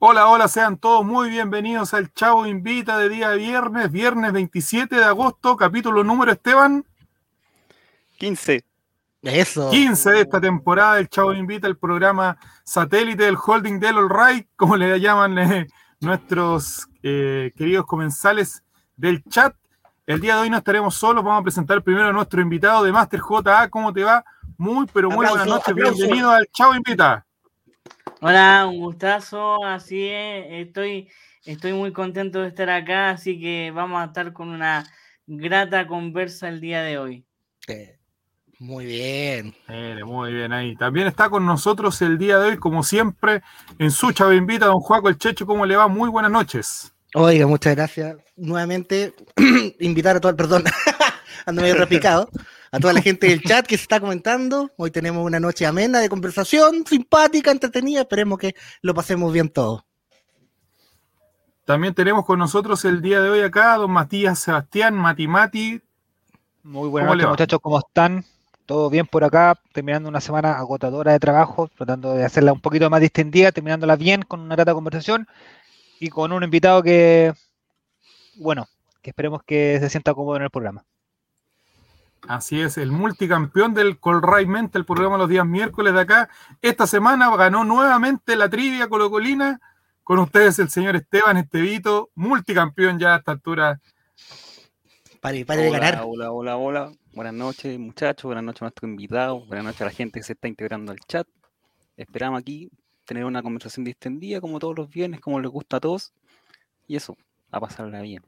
Hola, hola, sean todos muy bienvenidos al Chavo Invita de día viernes, viernes 27 de agosto, capítulo número Esteban. 15. Eso. 15 de esta temporada del Chavo Invita, el programa satélite del holding del All Right, como le llaman eh, nuestros eh, queridos comensales del chat. El día de hoy no estaremos solos, vamos a presentar primero a nuestro invitado de Master JA. ¿Cómo te va? Muy, pero muy buenas noches, bienvenido al Chavo Invita. Hola, un gustazo, así es, estoy, estoy muy contento de estar acá, así que vamos a estar con una grata conversa el día de hoy. Muy bien. muy bien ahí. También está con nosotros el día de hoy, como siempre, en su chavo invita, don Juaco el Checho, ¿cómo le va? Muy buenas noches. Oiga, muchas gracias. Nuevamente, invitar a todo el, perdón, ando medio repicado a toda la gente del chat que se está comentando. Hoy tenemos una noche amena de conversación, simpática, entretenida. Esperemos que lo pasemos bien todos. También tenemos con nosotros el día de hoy acá don Matías Sebastián, Mati Mati. Muy buenas noches, muchachos, ¿cómo están? Todo bien por acá, terminando una semana agotadora de trabajo, tratando de hacerla un poquito más distendida, terminándola bien con una grata conversación y con un invitado que, bueno, que esperemos que se sienta cómodo en el programa. Así es, el multicampeón del Colray Mente, el programa los días miércoles de acá. Esta semana ganó nuevamente la trivia colocolina. Con ustedes el señor Esteban Estevito, multicampeón ya a esta altura. Para, para de ganar. Hola, hola, hola. Buenas noches, muchachos. Buenas noches a nuestro invitado. Buenas noches a la gente que se está integrando al chat. Esperamos aquí tener una conversación distendida, como todos los viernes, como les gusta a todos. Y eso, a pasarla bien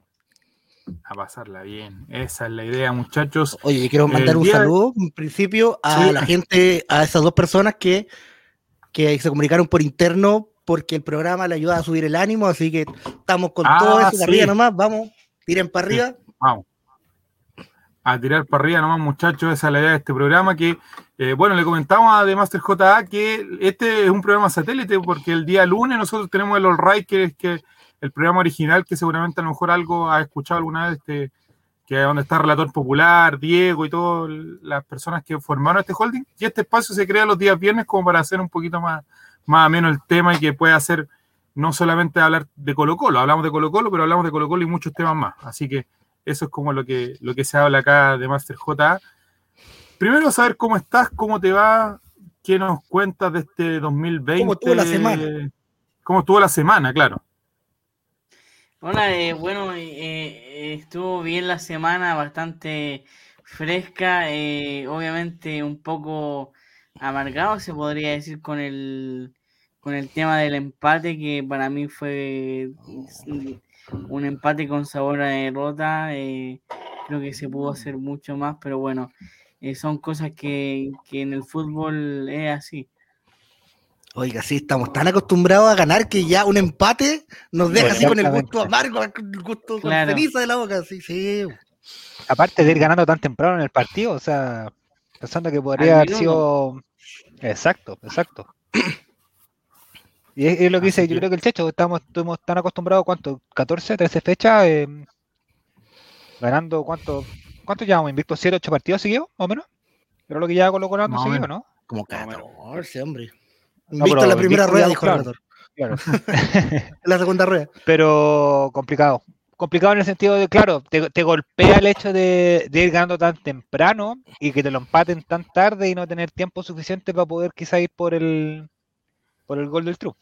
a pasarla bien. Esa es la idea, muchachos. Oye, quiero mandar un saludo, en principio, a la gente, a esas dos personas que, que se comunicaron por interno porque el programa le ayuda a subir el ánimo, así que estamos con todo ah, eso de arriba nomás, vamos, tiren para arriba. vamos. A tirar para arriba nomás, muchachos, esa es la idea de este programa que, eh, bueno, le comentamos a The Master JA que este es un programa satélite porque el día lunes nosotros tenemos el All Right, que es que el programa original, que seguramente a lo mejor algo ha escuchado alguna vez, este, que es donde está el Relator Popular, Diego y todas las personas que formaron este holding. Y este espacio se crea los días viernes como para hacer un poquito más, más ameno el tema y que pueda hacer no solamente hablar de Colo Colo, hablamos de Colo Colo, pero hablamos de Colo Colo y muchos temas más. Así que eso es como lo que, lo que se habla acá de Master JA. Primero saber cómo estás, cómo te va, qué nos cuentas de este 2020. ¿Cómo estuvo la semana? ¿Cómo estuvo la semana, claro? Hola, eh, bueno, eh, eh, estuvo bien la semana, bastante fresca, obviamente un poco amargado, se podría decir, con el, con el tema del empate, que para mí fue un empate con sabor a derrota. creo que se pudo hacer mucho más, pero bueno, son cosas que, que en el fútbol es así. Oiga, sí, estamos tan acostumbrados a ganar que ya un empate nos deja así con el gusto amargo, el gusto con ceniza de la boca. Sí, sí. Aparte de ir ganando tan temprano en el partido, o sea, pensando que podría haber sido. Exacto, exacto. Y es, lo que dice, yo creo que el Checho, estamos, estuvimos tan acostumbrados, ¿cuánto? ¿14, 13 fechas? Eh, ganando, ¿cuánto? ¿Cuánto llevamos? ¿Invicto 7, 8 partidos seguidos, más o menos? Pero lo que ya colocó no seguido, ¿no? Como 14, hombre. Visto la primera rueda, dijo claro, claro. la segunda rueda. Pero complicado. Complicado en el sentido de, claro, te, golpea el hecho de, ir ganando tan temprano y que te lo empaten tan tarde y no tener tiempo suficiente para poder quizá ir por el por el gol del truco.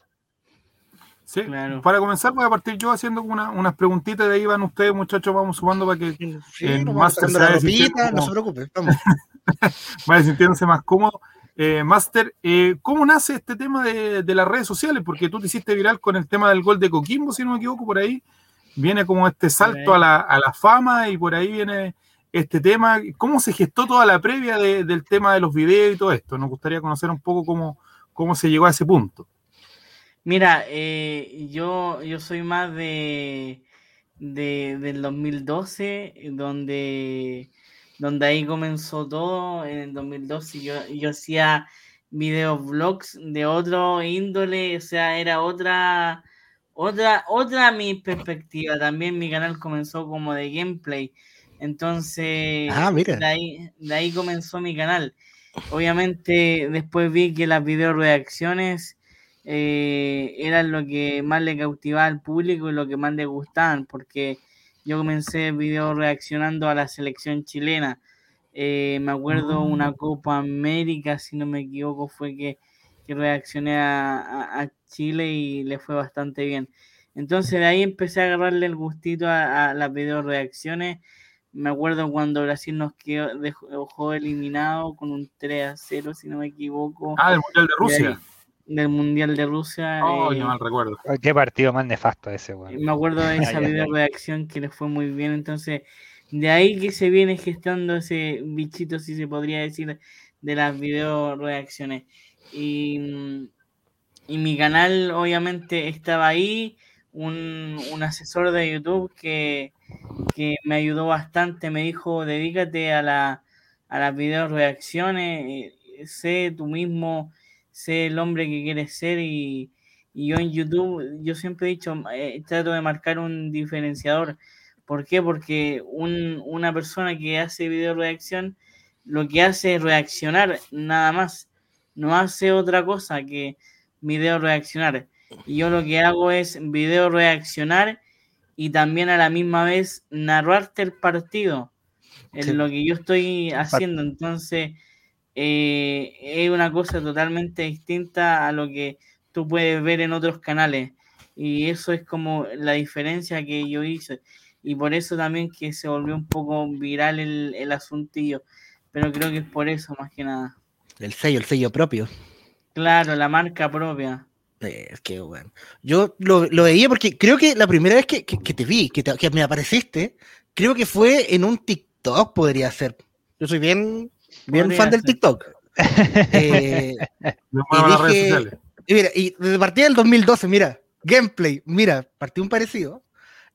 Sí, para comenzar voy a partir yo haciendo unas preguntitas de ahí van ustedes muchachos, vamos sumando para que sí, más se no se preocupe, vamos. vaya sintiéndose más cómodo. Eh, Master, eh, ¿cómo nace este tema de, las redes sociales? Porque tú te hiciste viral con el tema del gol de Coquimbo, si no me equivoco, por ahí viene como este salto a la, fama y por ahí viene este tema. ¿Cómo se gestó toda la previa del tema de los videos y todo esto? Nos gustaría conocer un poco cómo, cómo se llegó a ese punto. Mira, eh, yo, yo soy más de, de del 2012, donde donde ahí comenzó todo en el 2012. Yo, yo hacía videos vlogs de otro índole, o sea, era otra, otra, otra mi perspectiva. También mi canal comenzó como de gameplay. Entonces, ah, De, ahí, de ahí comenzó mi canal. Obviamente, después vi que las video reacciones eh, era lo que más le cautivaba al público y lo que más le gustaban, porque yo comencé video reaccionando a la selección chilena. Eh, me acuerdo una ah. Copa América, si no me equivoco, fue que, reaccioné a, Chile y le fue bastante bien. Entonces de ahí empecé a agarrarle el gustito a, las video reacciones. Me acuerdo cuando Brasil nos quedó, dejó eliminado con un 3 a 0, si no me equivoco. Ah, el Mundial de Rusia del Mundial de Rusia. Oh, eh, mal recuerdo. Qué partido más nefasto ese, güey. Me acuerdo de esa video reacción que le fue muy bien. Entonces, de ahí que se viene gestando ese bichito, si se podría decir, de las video reacciones. Y, y mi canal, obviamente, estaba ahí. Un, un asesor de YouTube que, que, me ayudó bastante. Me dijo: dedícate a, la, a las video reacciones. Eh, sé tú mismo sé el hombre que quieres ser y, yo en YouTube, yo siempre he dicho, eh, trato de marcar un diferenciador. ¿Por qué? Porque una persona que hace video reacción, lo que hace es reaccionar nada más. No hace otra cosa que video reaccionar. Y yo lo que hago es video reaccionar y también a la misma vez narrarte el partido. Es lo que yo estoy haciendo. Entonces, eh, es una cosa totalmente distinta a lo que tú puedes ver en otros canales. Y eso es como la diferencia que yo hice. Y por eso también que se volvió un poco viral el, el asuntillo. Pero creo que es por eso más que nada. El sello, el sello propio. Claro, la marca propia. Es que bueno. Yo lo, veía porque creo que la primera vez que, te vi, que, que, me apareciste, creo que fue en un TikTok, podría ser. Yo soy bien bien fan del TikTok. eh, y, mira, y desde partida del 2012, mira, gameplay, mira, partí un parecido.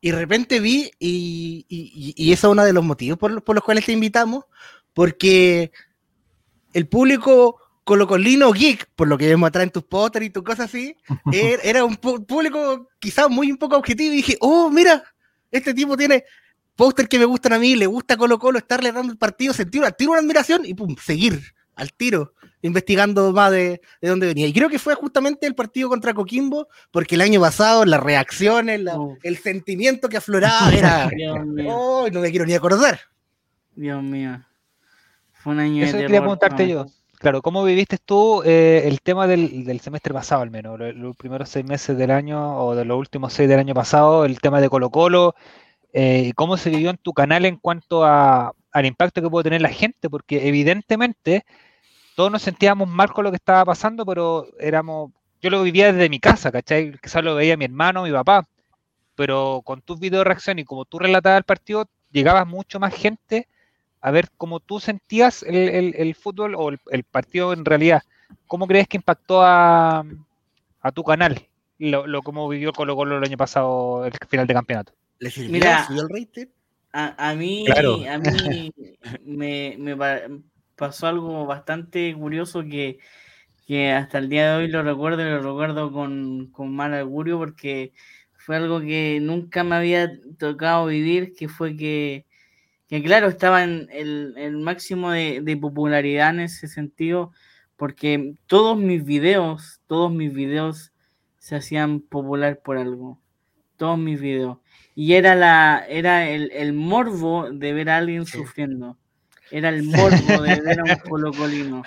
Y de repente vi, y, y, y eso es uno de los motivos por, por, los cuales te invitamos, porque el público colocolino geek, por lo que vemos atrás en tus pósteres y tus cosas así, er, era un público quizás muy un poco objetivo y dije, oh, mira, este tipo tiene póster que me gustan a mí, le gusta Colo Colo, estarle dando el partido, sentir una, tiro una admiración y pum, seguir al tiro, investigando más de, de, dónde venía. Y creo que fue justamente el partido contra Coquimbo, porque el año pasado las reacciones, el sentimiento que afloraba era... oh, no me quiero ni acordar. Dios mío. Fue un año Eso quería preguntarte yo. Claro, ¿cómo viviste tú eh, el tema del, del, semestre pasado al menos? Los, los, primeros seis meses del año o de los últimos seis del año pasado, el tema de Colo Colo, eh, cómo se vivió en tu canal en cuanto a, al impacto que puede tener la gente, porque evidentemente todos nos sentíamos mal con lo que estaba pasando, pero éramos, yo lo vivía desde mi casa, ¿cachai? Quizás lo veía mi hermano, mi papá, pero con tus videos de reacción y como tú relatabas el partido, llegaba mucho más gente a ver cómo tú sentías el, fútbol o el, partido en realidad. ¿Cómo crees que impactó a, a tu canal lo, lo como vivió Colo Colo el año pasado, el final de campeonato? Mira, A, mí, a mí me, pasó algo bastante curioso que, hasta el día de hoy lo recuerdo y lo recuerdo con, mal augurio porque fue algo que nunca me había tocado vivir, que fue que, claro, estaba en el, máximo de, de, popularidad en ese sentido, porque todos mis videos, todos mis videos se hacían popular por algo. Todos mis videos y era la era el, el morbo de ver a alguien sufriendo. Era el morbo de ver a un colocolino.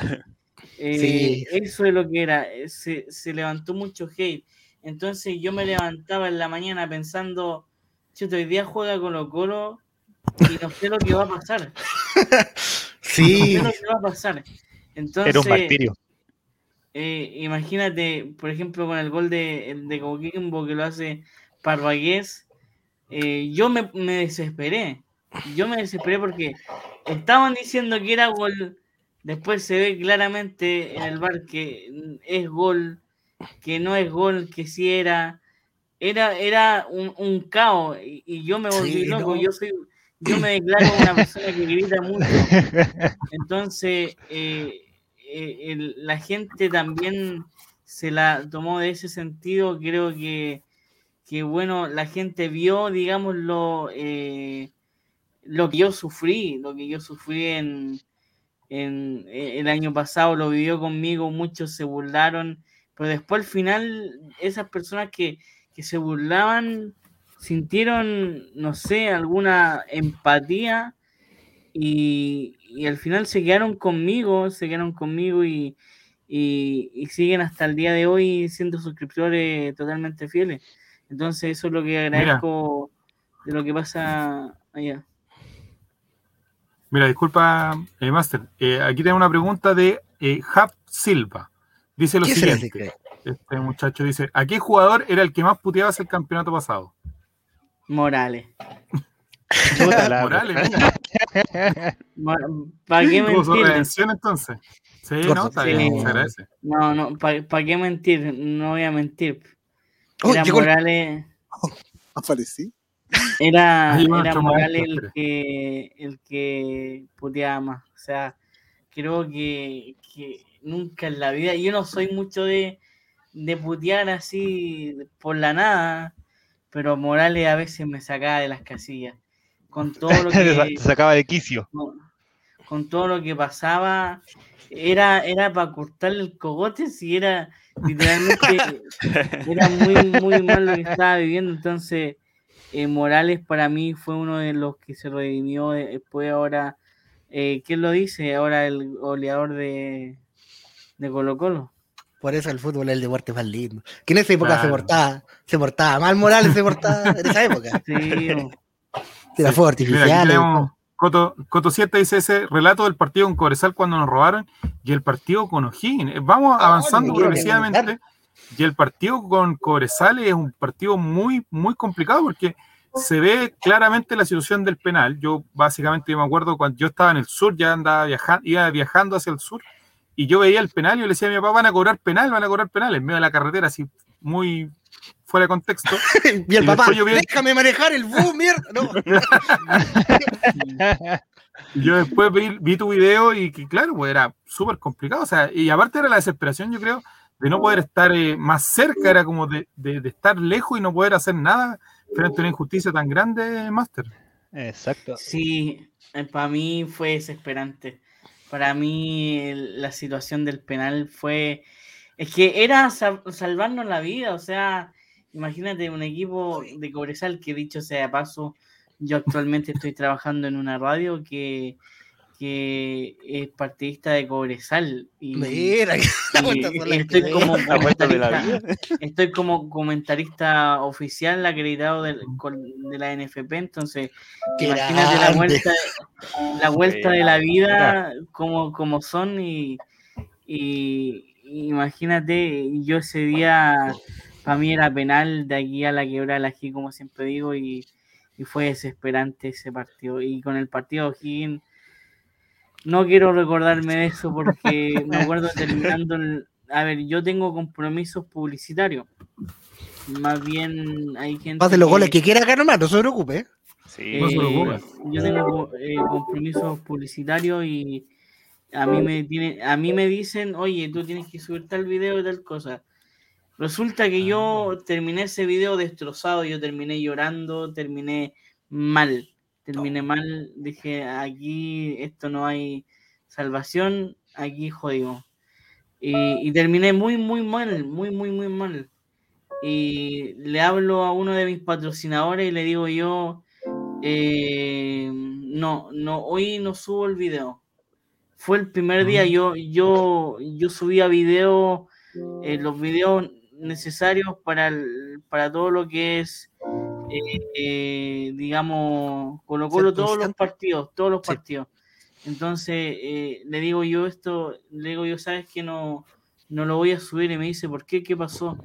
Eh, eso es lo que era. Se, se, levantó mucho hate. Entonces yo me levantaba en la mañana pensando, chuto, hoy día juega Colo Colo y no sé lo que va a pasar. Sí. No sé lo que va a pasar. Entonces, era un martirio. Eh, imagínate, por ejemplo, con el gol de, de Coquimbo que lo hace Parvagués, eh, yo me, desesperé. Yo me desesperé porque estaban diciendo que era gol. Después se ve claramente en el bar que es gol, que no es gol, que sí era. Era, era un, caos y, yo me volví loco. Yo soy, yo me declaro una persona que grita mucho. Entonces, eh, eh, la gente también se la tomó de ese sentido. Creo que que bueno, la gente vio, digamos, lo, eh, lo que yo sufrí, lo que yo sufrí en, en, el año pasado, lo vivió conmigo, muchos se burlaron, pero después al final esas personas que, que se burlaban sintieron, no sé, alguna empatía y, y, al final se quedaron conmigo, se quedaron conmigo y, y, siguen hasta el día de hoy siendo suscriptores totalmente fieles. Entonces eso es lo que agradezco de lo que pasa allá. Mira, disculpa, eh, Master. Eh, aquí tengo una pregunta de eh, Hap Silva. Dice lo siguiente. Este muchacho dice, ¿a qué jugador era el que más puteabas el campeonato pasado? Morales. Morales, ¿Para qué mentir? entonces? Sí, no, está bien, No, no, ¿para qué mentir? No voy a mentir. Oh, era Morales. aparecí. Era, era Morales el que, el que puteaba más. O sea, creo que, que nunca en la vida. Yo no soy mucho de, de putear así por la nada, pero Morales a veces me sacaba de las casillas. Con todo lo que. sacaba de quicio. Con, todo lo que pasaba, era, era para cortarle el cogote si era literalmente. era muy, muy mal lo que estaba viviendo. Entonces, eh, Morales para mí fue uno de los que se redimió después ahora. Eh, ¿Quién lo dice? Ahora el goleador de, de Colo Colo. Por eso el fútbol es el deporte más lindo. Que en esa época se portaba, se portaba mal Morales, se portaba en esa época. Sí. Era fuego artificial. Coto, Coto 7 dice ese relato del partido con Cobresal cuando nos robaron y el partido con O'Higgins. Vamos ah, avanzando progresivamente. Y el partido con Cobresal es un partido muy, muy complicado porque se ve claramente la situación del penal. Yo básicamente me acuerdo cuando yo estaba en el sur, ya andaba viajando, iba viajando hacia el sur y yo veía el penal y yo le decía a mi papá, van a cobrar penal, van a cobrar penal, en medio de la carretera, así muy fuera de contexto. y el papá, yo déjame manejar el bus, mierda. No. yo después vi, tu video y que claro, pues era súper complicado, o sea, y aparte era la desesperación, yo creo, de no poder estar eh, más cerca, era como de, de, de, estar lejos y no poder hacer nada frente a una injusticia tan grande, Master. Exacto. Sí, eh, para mí fue desesperante para mí la situación del penal fue, es que era salvarnos la vida, o sea, imagínate un equipo de Cobresal que dicho sea paso, yo actualmente estoy trabajando en una radio que que es partidista de Cobresal. Y, Mira, estoy, como estoy como comentarista oficial acreditado de, de la NFP, entonces imagínate la vuelta, la vuelta de la vida como, como son y, y imagínate, yo ese día para mí era penal de aquí a la quebra la G, como siempre digo, y, y, fue desesperante ese partido. Y con el partido O'Higgins no quiero recordarme de eso porque me acuerdo terminando A ver, yo tengo compromisos publicitarios. Más bien hay gente. Pase los goles que quiera acá nomás, no se preocupe. Sí, no se preocupe. Yo tengo eh, compromisos publicitarios y a mí me tiene, a mí me dicen, oye, tú tienes que subir tal video y tal cosa. Resulta que yo ah. terminé ese video destrozado, yo terminé llorando, terminé mal terminé mal, dije, aquí esto no hay salvación, aquí jodido. Y, terminé muy, muy mal, muy, muy, muy mal. Y le hablo a uno de mis patrocinadores y le digo yo, eh, no, no, hoy no subo el video. Fue el primer día, yo, yo, yo subía video, eh, los videos necesarios para, para todo lo que es eh, digamos, Colo Colo todos los partidos, todos los partidos. Entonces, eh, le digo yo esto, le digo yo, sabes que no, no lo voy a subir y me dice, ¿por qué? ¿Qué pasó?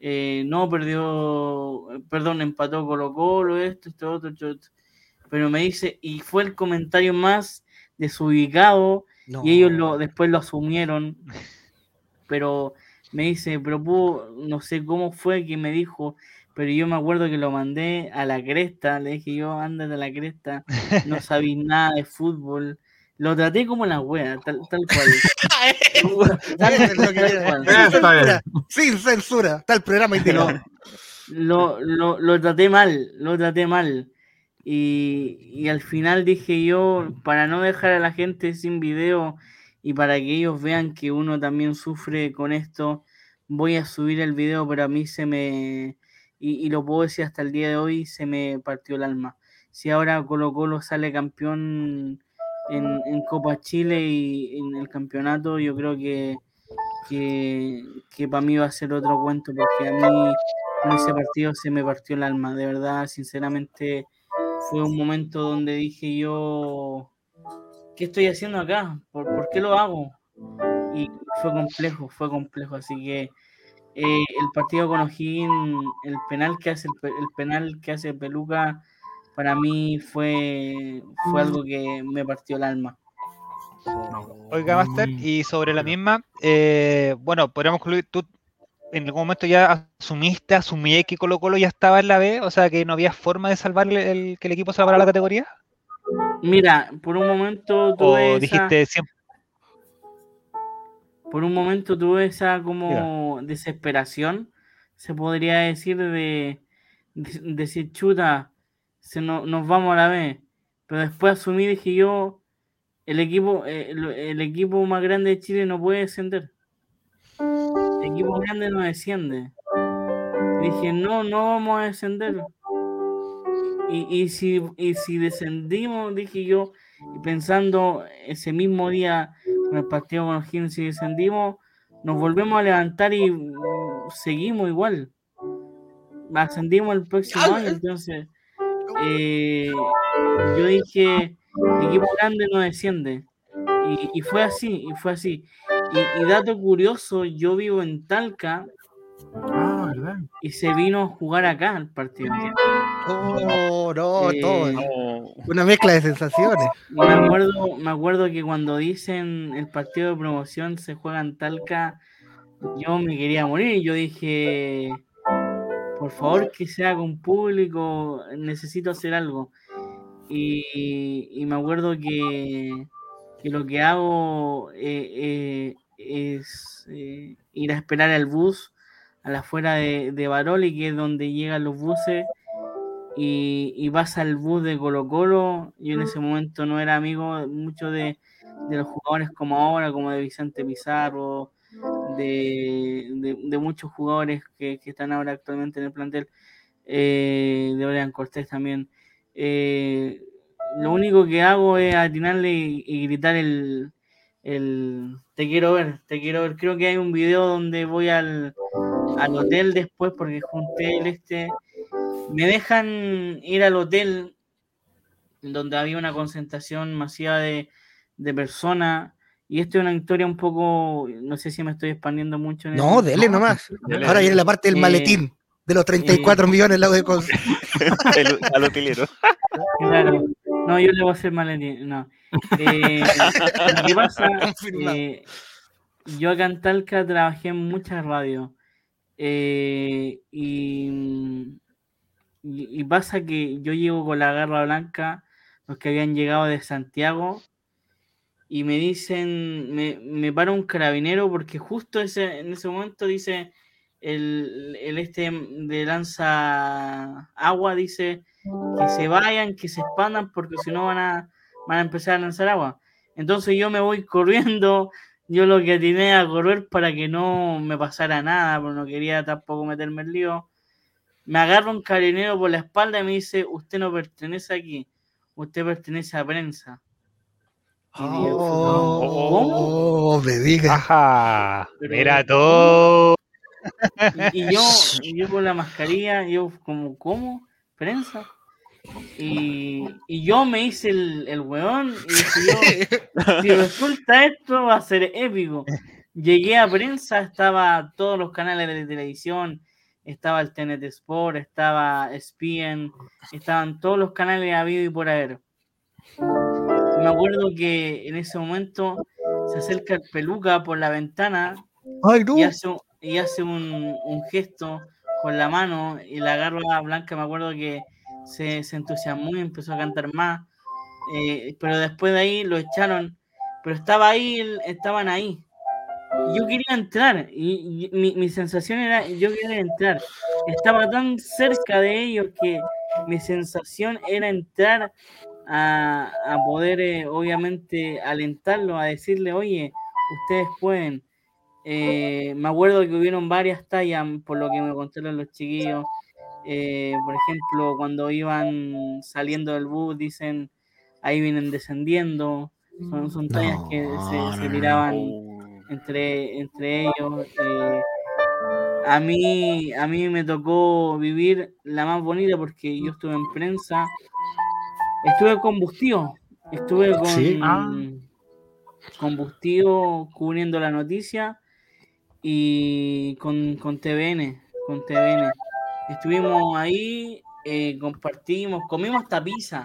No, perdió, perdón, empató Colo Colo, esto, esto, otro, esto, Pero me dice, y fue el comentario más desubicado y ellos lo, después lo asumieron. Pero me dice, pero no sé cómo fue que me dijo, pero yo me acuerdo que lo mandé a la cresta, le dije yo, ándate a la cresta, no sabís nada de fútbol. Lo traté como la wea, tal, tal cual. Sin censura, tal programa Lo, lo, lo, traté mal, lo traté mal. Y, al final dije yo, para no dejar a la gente sin video y para que ellos vean que uno también sufre con esto, voy a subir el video, pero a mí se me, y, lo puedo decir hasta el día de hoy, se me partió el alma. Si ahora Colo Colo sale campeón en, Copa Chile y en el campeonato, yo creo que, que, para mí va a ser otro cuento, porque a mí en ese partido se me partió el alma, de verdad, sinceramente fue un momento donde dije yo, ¿qué estoy haciendo acá? ¿Por, ¿por qué lo hago? Y fue complejo, fue complejo, así que eh, el partido con O'Higgins, el penal que hace el, penal que hace Peluca, para mí fue, fue algo que me partió el alma. Oiga, Master, y sobre la misma, eh, bueno, podríamos concluir, tú en algún momento ya asumiste, asumí que Colo Colo ya estaba en la B, o sea que no había forma de salvar el, que el equipo salvara la categoría. Mira, por un momento tuve dijiste siempre por un momento tuve esa como desesperación, se podría decir, de, decir, chuta, se nos vamos a la vez. Pero después asumí, dije yo, el equipo, eh, el, equipo más grande de Chile no puede descender. El equipo grande no desciende. dije, no, no vamos a descender. Y, y, si, y si descendimos, dije yo, pensando ese mismo día, el partido con los si descendimos, nos volvemos a levantar y mm, seguimos igual. Ascendimos el próximo año, entonces eh, yo dije, equipo grande no desciende. Y, fue así, y fue así. Y, dato curioso, yo vivo en Talca. Ah, y se vino a jugar acá el partido. Oh, no, todo. Eh, Una mezcla de sensaciones. Me acuerdo, me acuerdo que cuando dicen el partido de promoción se juega en Talca, yo me quería morir. Yo dije, por favor que sea con público, necesito hacer algo. Y, me acuerdo que, lo que hago eh, eh, es ir a esperar al bus a la afuera de, de Baroli, que es donde llegan los buses y, vas al bus de Colo Colo. Yo en ese momento no era amigo mucho de, los jugadores como ahora, como de Vicente Pizarro, de, muchos jugadores que, están ahora actualmente en el plantel, eh, de Brian Cortés también. Eh, lo único que hago es atinarle y, gritar el, el, te quiero ver, te quiero ver. Creo que hay un video donde voy al, al hotel después porque junté el este me dejan ir al hotel donde había una concentración masiva de, personas. Y esto es una historia un poco, no sé si me estoy expandiendo mucho. no, dele nomás. Ahora viene la parte del eh, maletín de los 34 eh, millones de al utilero. Claro. No, yo le voy a hacer maletín. No. Eh, ¿Qué pasa? yo acá en Talca trabajé en muchas radios. y y, pasa que yo llego con la garra blanca, los que habían llegado de Santiago, y me dicen, me, me para un carabinero porque justo ese, en ese momento dice el, el este de lanza agua, dice que se vayan, que se expandan porque si no van a, van a empezar a lanzar agua. Entonces yo me voy corriendo, yo lo que atiné a correr para que no me pasara nada, porque no quería tampoco meterme en lío me agarra un carabinero por la espalda y me dice, usted no pertenece aquí, usted pertenece a prensa. oh, me diga. Ajá, mira todo. Y, yo, y yo con la mascarilla, yo como, ¿cómo? ¿Prensa? Y, y yo me hice el, el weón y dije yo, si resulta esto va a ser épico. Llegué a prensa, estaba todos los canales de televisión, estaba el TNT Sport, estaba SPN, estaban todos los canales habido y por haber. Me acuerdo que en ese momento se acerca el peluca por la ventana y hace, y hace un, gesto con la mano y la garra blanca, me acuerdo que se, entusiasmó y empezó a cantar más. Eh, pero después de ahí lo echaron, pero estaba ahí, estaban ahí yo quería entrar y, mi, sensación era, yo quería entrar. Estaba tan cerca de ellos que mi sensación era entrar a, poder, eh, obviamente, alentarlo, a decirle, oye, ustedes pueden. Eh, me acuerdo que hubieron varias tallas, por lo que me contaron los chiquillos. Eh, por ejemplo, cuando iban saliendo del bus, dicen, ahí vienen descendiendo. Son, son tallas que se, tiraban entre, entre ellos. Eh, a mí, a mí me tocó vivir la más bonita porque yo estuve en prensa, estuve combustivo, estuve con ah. combustivo cubriendo la noticia y con, con TVN, con TVN. Estuvimos ahí, eh, compartimos, comimos hasta pizza.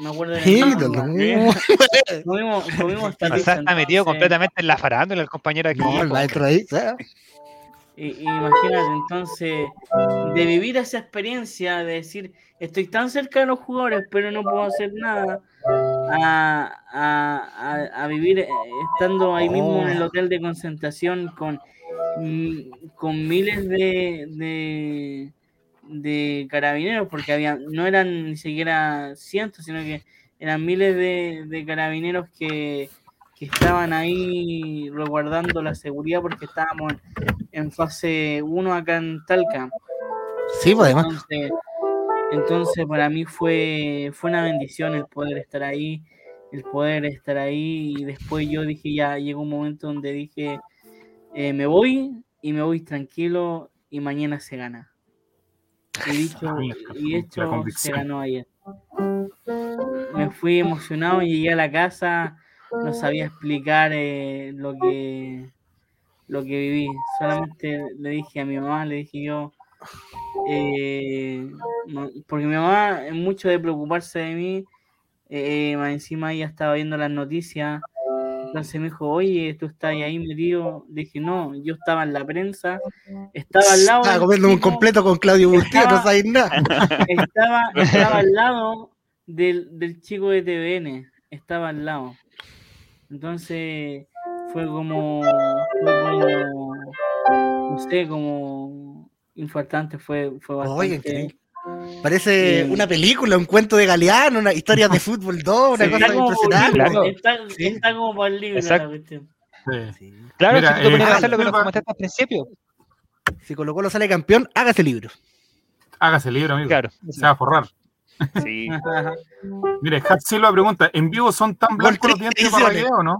Me acuerdo de comimos, comimos hasta pizza. está metido completamente en la farándula el compañero aquí. No, el maestro ahí, imagínate, entonces, de vivir esa experiencia, de decir, estoy tan cerca de los jugadores, pero no puedo hacer nada, a, vivir eh, estando ahí mismo en el oh. hotel de concentración con, con miles de, de, carabineros, porque había, no eran ni siquiera cientos, sino que eran miles de carabineros que que estaban ahí resguardando la seguridad porque estábamos en, fase 1 acá en Talca. Sí, pues además. Entonces, para mí fue, fue una bendición el poder estar ahí, el poder estar ahí y después yo dije ya, llegó un momento donde dije, eh, me voy y me voy tranquilo y mañana se gana. Y dicho y hecho, se ganó ayer. Me fui emocionado llegué a la casa no sabía explicar eh, lo que lo que viví. Solamente le dije a mi mamá, le dije yo, eh, porque mi mamá, mucho de preocuparse de mí, eh, más encima ella estaba viendo las noticias. Entonces me dijo, oye, tú estás ahí metido. Le dije, no, yo estaba en la prensa, estaba al lado. Estaba comiendo un completo con Claudio Bustillo, no sabes nada. Estaba, estaba al lado del, del chico de TVN, estaba al lado. Entonces fue como, fue como no sé, como infartante, fue, fue bastante. Parece una película, un cuento de Galeano, una historia de fútbol 2, una cosa impresionante. Está, como para el libro la cuestión. Claro, si tú eh, hacer lo que nos comentaste al principio. Si Colo Colo sale campeón, hágase libro. Hágase libro, amigo. Claro. Se va a forrar. Sí. Mire, Hat Silva pregunta: ¿en vivo son tan blancos los dientes para o no?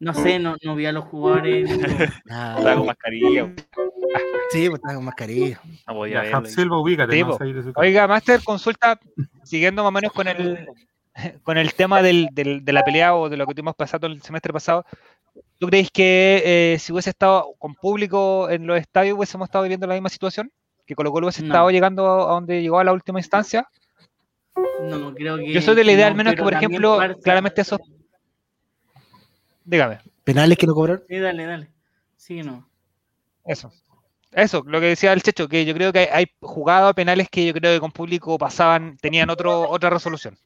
No sé, no, no vi a los jugadores. Estaba con mascarilla. Sí, pues estaba con mascarilla. No podía Silva, ubícate. Oiga, Master, consulta, siguiendo más o menos con el, con el tema del, del, de la pelea o de lo que tuvimos pasado el semestre pasado. ¿Tú crees que eh, si hubiese estado con público en los estadios hubiésemos estado viviendo la misma situación? que Colo Colo hubiese estado llegando a donde llegó a la última instancia. No, creo que. Yo soy de la idea, al menos que, por ejemplo, claramente eso. Dígame. ¿Penales que no cobraron? Sí, dale, dale. Sí, no. Eso. Eso, lo que decía el Checho, que yo creo que hay, jugadas penales que yo creo que con público pasaban, tenían otro, otra resolución.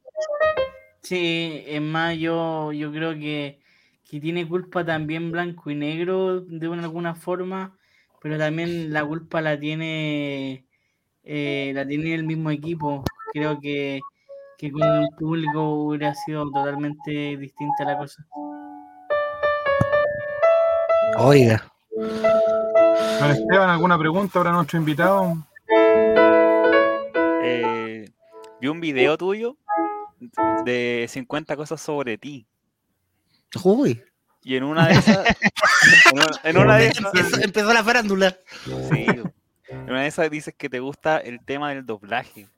Sí, es más, yo, yo creo que, que tiene culpa también blanco y negro de una, alguna forma pero también la culpa la tiene eh, la tiene el mismo equipo. Creo que, con el público hubiera sido totalmente distinta la cosa. Oiga. Esteban, ¿alguna pregunta para nuestro invitado? Eh, vi un video tuyo de 50 cosas sobre ti. Uy. Y en una de esas. en una, de esas. Empezó la farándula. Sí. En una de esas dices que te gusta el tema del doblaje.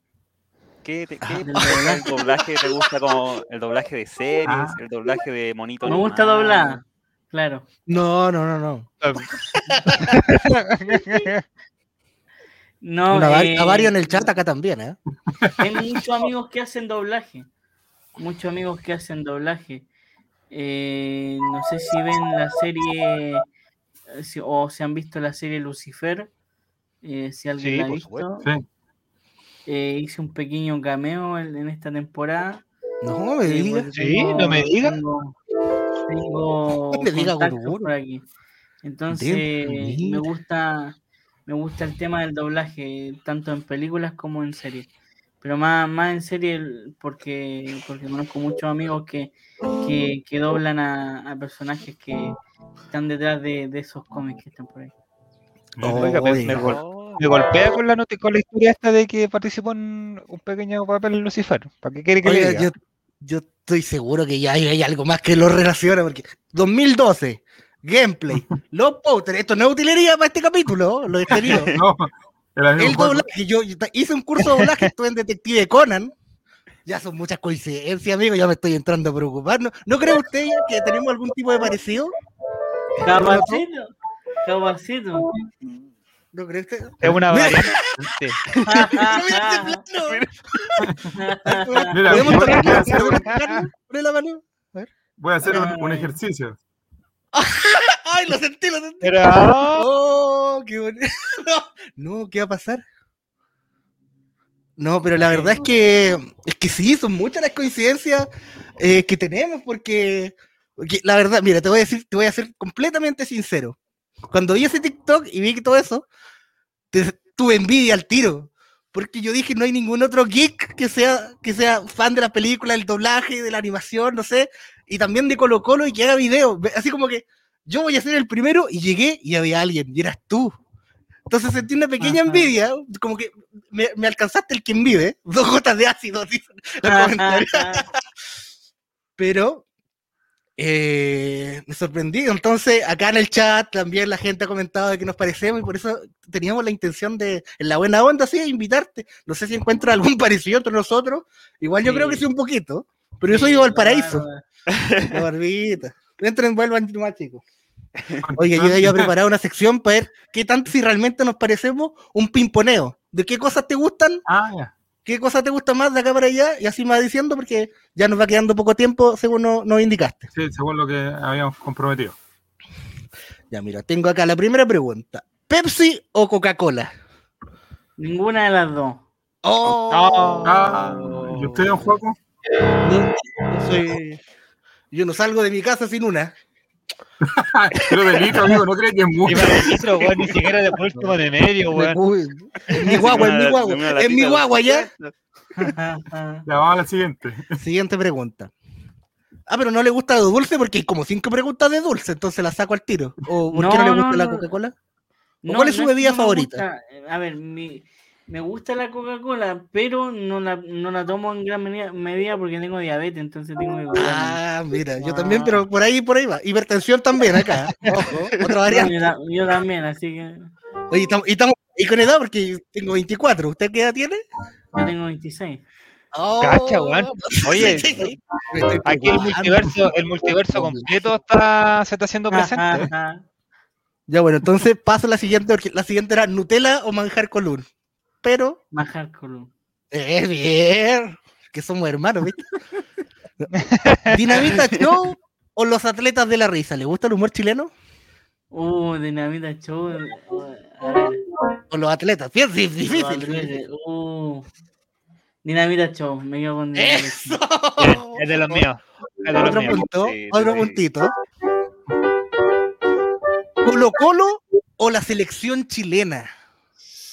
¿Qué, te, qué ah, el doblaje te gusta como el doblaje de series, ah. el doblaje de monito? Me gusta doblar, claro. No, no, no, no. no eh, a varios en el chat acá también, ¿eh? Hay muchos amigos que hacen doblaje. Muchos amigos que hacen doblaje. Eh, no sé si ven la serie eh, o si han visto la serie Lucifer. Eh, si alguien la ha visto. hice un pequeño cameo en, esta temporada. No me digas. Sí, no me digas. Tengo, por aquí. Entonces, me gusta me gusta el tema del doblaje, tanto en películas como en series. pero más, más en serie porque, porque conozco muchos amigos que, que, doblan a, personajes que están detrás de, esos cómics que están por ahí. me, golpea con la, con la historia esta de que participó en un pequeño papel en Lucifer. ¿Para qué quiere que le diga? Yo, estoy seguro que ya hay, algo más que lo relaciona, porque 2012, gameplay, los posters, esto no es utilería para este capítulo, lo he no, el doblaje, yo hice un curso de doblaje, estuve en Detective Conan. Ya son muchas coincidencias, amigo, ya me estoy entrando a preocupar. ¿No, ¿no cree usted que tenemos algún tipo de parecido? Capacito, capacito. ¿No cree usted? Es una variante. Mira, voy, a hacer un, voy a hacer un ejercicio. ¡Ay, lo sentí, lo sentí! ¡Oh, qué bonito! No, ¿qué va a pasar? No, pero la verdad es que es que sí, son muchas las coincidencias eh, que tenemos, porque, la verdad, mira, te voy a decir, te voy a ser completamente sincero. Cuando vi ese TikTok y vi todo eso, tuve envidia al tiro. Porque yo dije, no hay ningún otro geek que sea, que sea fan de la película, del doblaje, de la animación, no sé, y también de Colo Colo y que haga video. Así como que yo voy a ser el primero y llegué y había alguien, y eras tú. Entonces sentí una pequeña envidia, como que me, alcanzaste el quien vive, dos gotas de ácido, Pero eh, me sorprendí. Entonces, acá en el chat también la gente ha comentado de que nos parecemos y por eso teníamos la intención de, en la buena onda, sí, invitarte. No sé si encuentro algún parecido entre nosotros. Igual yo creo que sí un poquito, pero yo soy igual paraíso. La barbita. Entren, vuelvan más chicos. Oye, yo había preparado una sección para ver qué tanto si realmente nos parecemos un pimponeo. ¿De qué cosas te gustan? Ah, ¿Qué cosas te gustan más de acá para allá? Y así me va diciendo porque ya nos va quedando poco tiempo según nos, indicaste. Sí, según lo que habíamos comprometido. Ya, mira, tengo acá la primera pregunta. ¿Pepsi o Coca-Cola? Ninguna de las dos. ¡Oh! Ah, ¿Y usted, don Juaco? No, no soy... Yo no salgo de mi casa sin una. Pero de litro, amigo, no crees que es mucho. litro, güey, ni siquiera de último de medio, güey. Es mi guagua, es mi guagua. Es mi guagua, ¿ya? Ya, vamos a la siguiente. Siguiente pregunta. Ah, pero no le gusta lo dulce porque hay como cinco preguntas de dulce, entonces la saco al tiro. ¿O por qué no le gusta la Coca-Cola? ¿Cuál es su bebida favorita? A ver, mi, me gusta la Coca-Cola, pero no la, no la tomo en gran medida, porque tengo diabetes, entonces tengo que Ah, mira, yo también, pero por ahí, por ahí va. Hipertensión también acá. Ojo, otra variante. Yo, también, así que. Oye, y estamos y con edad porque tengo 24. ¿Usted qué edad tiene? Yo tengo 26. Oh, Cacha, Juan. Oye, aquí el multiverso, el multiverso completo está, se está haciendo presente. Ya bueno, entonces paso a la siguiente, la siguiente era Nutella o manjar colún pero. Majar Colón. Es bien, que somos hermanos, ¿viste? Dinamita Show o los atletas de la risa, ¿le gusta el humor chileno? Uh, Dinamita Show. O los atletas, bien difícil. Uh, Dinamita Show, me quedo con Dinamita ¡Eso! Es de los míos. Es de los otro, Punto, otro puntito. ¿Colo Colo o la selección chilena?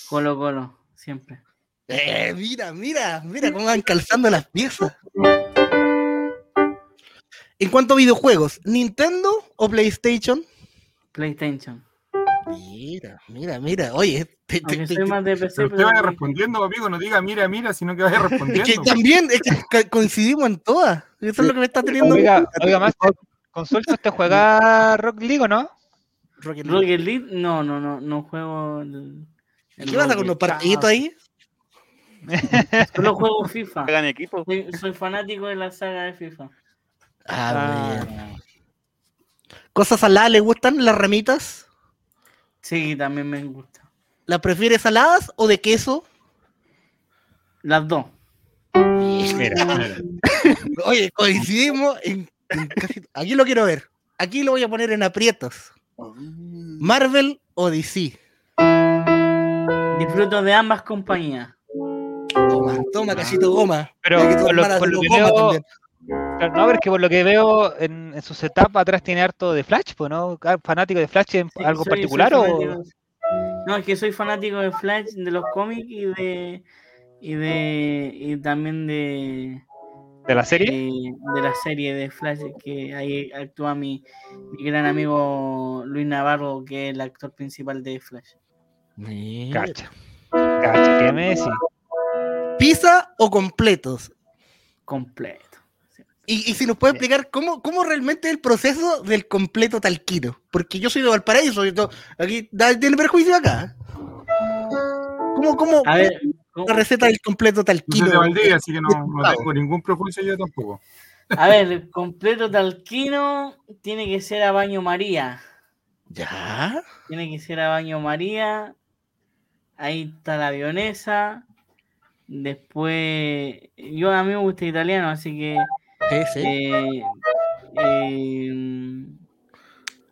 Colo Colo siempre. Eh, mira, mira, mira cómo van calzando las piezas. En cuanto a videojuegos, ¿Nintendo o PlayStation? PlayStation. Mira, mira, mira. Oye, te, te, te, más de PC, pero usted vaya respondiendo, amigo. No diga mira, mira, sino que vaya respondiendo. Es que también es que coincidimos en todas. Eso es lo que me está teniendo. Oiga, oiga más, consulta, ¿usted juega Rock League o no? Rocket League. League, no, no, no, no juego. ¿Qué pasa con los partiditos ahí? Solo juego FIFA. ¿Juegan equipo? Soy, fanático de la saga de FIFA. Ah, ah. ¿Cosas saladas le gustan las ramitas? Sí, también me gusta. ¿Las prefieres saladas o de queso? Las dos. Mira, Oye, coincidimos en, casi... Aquí lo quiero ver. Aquí lo voy a poner en aprietos. Oh. Marvel o DC. Disfruto de ambas compañías. Toma, toma, cachito goma. Pero por lo, que veo, no, pero es que por lo que veo en, en sus etapas atrás tiene harto de Flash, pues, ¿no? Ah, ¿Fanático de Flash en algo particular o...? No, es que soy fanático de Flash, de los cómics y de, y de y también de de la serie de, la serie de Flash que ahí actúa mi, mi, gran amigo Luis Navarro que es el actor principal de Flash cacha cacha ¿qué me decís? ¿pizza o completos? completo y, si nos puede explicar cómo, cómo realmente es el proceso del completo talquino. Porque yo soy de Valparaíso, y todo, aquí tiene perjuicio acá. ¿Cómo, cómo, a ver, la receta del completo talquino? Yo de Valdivia, así que no, no tengo ningún prejuicio yo tampoco. A ver, el completo talquino tiene que ser a baño María. ¿Ya? Tiene que ser a baño María. Ahí está la avionesa. Después, yo a mí me gusta italiano, así que Sí, Eh, eh,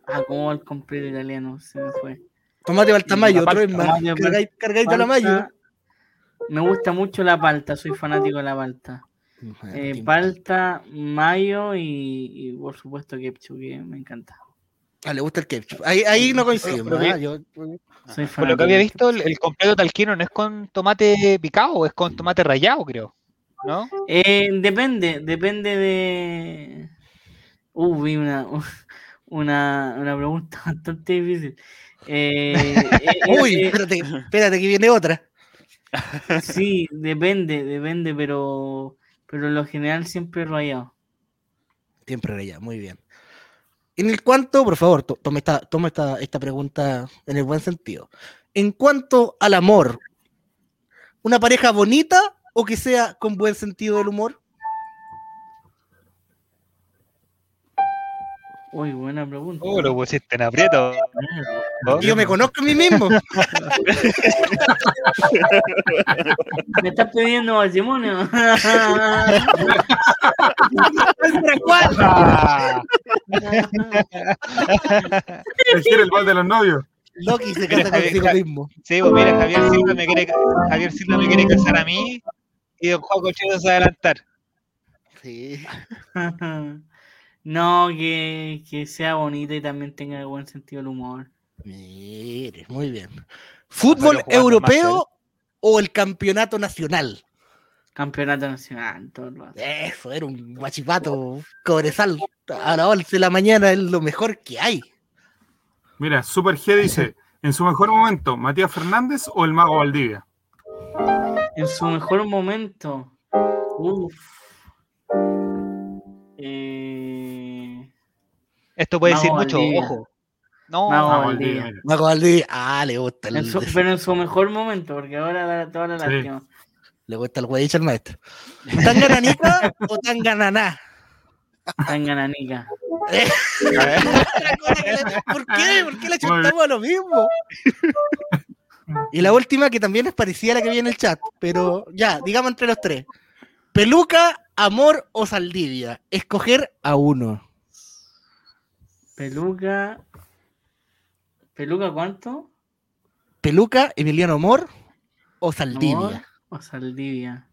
ah, ¿cómo el completo italiano? Se me fue. Tomate baltamayo, otro más. Cargadito la mayo. Me gusta mucho la palta, soy fanático de la palta. Eh, palta, mayo y, y, por supuesto ketchup, que me encanta. Ah, le gusta el ketchup. Ahí, ahí no coincidimos. ¿ah? Yo, soy Por lo que había visto, el, el completo talquino no es con tomate picado, es con tomate rallado, creo. ¿no? Eh, depende, depende de. Uh, vi una, una, una pregunta bastante difícil. Eh, eh, Uy, espérate, espérate que viene otra. Sí, depende, depende, pero, pero en lo general siempre rayado. Siempre rayado, muy bien. En el cuanto, por favor, tome, esta, toma esta, esta pregunta en el buen sentido. En cuanto al amor, ¿una pareja bonita o que sea con buen sentido del humor? Uy, buena pregunta. Oh, lo pusiste en aprieto. Yo me conozco a mí mismo. me estás pidiendo matrimonio. Elegir el gol de los novios. Loki se casa consigo mismo. Sí, pues mira, Javier Silva me quiere, Javier Silva me quiere casar a mí y el juego Chelo se adelantar. Sí. no, que, que, sea bonita y también tenga buen sentido del humor. Mire, muy bien. ¿Fútbol europeo o el campeonato nacional? Campeonato nacional, todo rato. Eso, era un guachipato cobresal. A las 11 de la mañana es lo mejor que hay. Mira, Super G dice, en su mejor momento, ¿Matías Fernández o el Mago Valdivia? En su mejor momento. Uf. Eh... Esto puede decir mucho, ojo. No, Mago Valdivia. Mago Valdivia. Ah, le gusta. El... pero en su mejor momento, porque ahora da toda la lástima. Le gusta el güey al maestro. ¿Tan gananica o tan gananá? Tan gananica. ¿Por qué? ¿Por qué le chutamos a lo mismo? Y la última, que también es parecida a la que vi en el chat, pero ya, digamos entre los tres. Peluca, amor o Saldivia. Escoger a uno. Peluca. ¿Peluca cuánto? Peluca, Emiliano Amor o Saldivia. o Saldivia.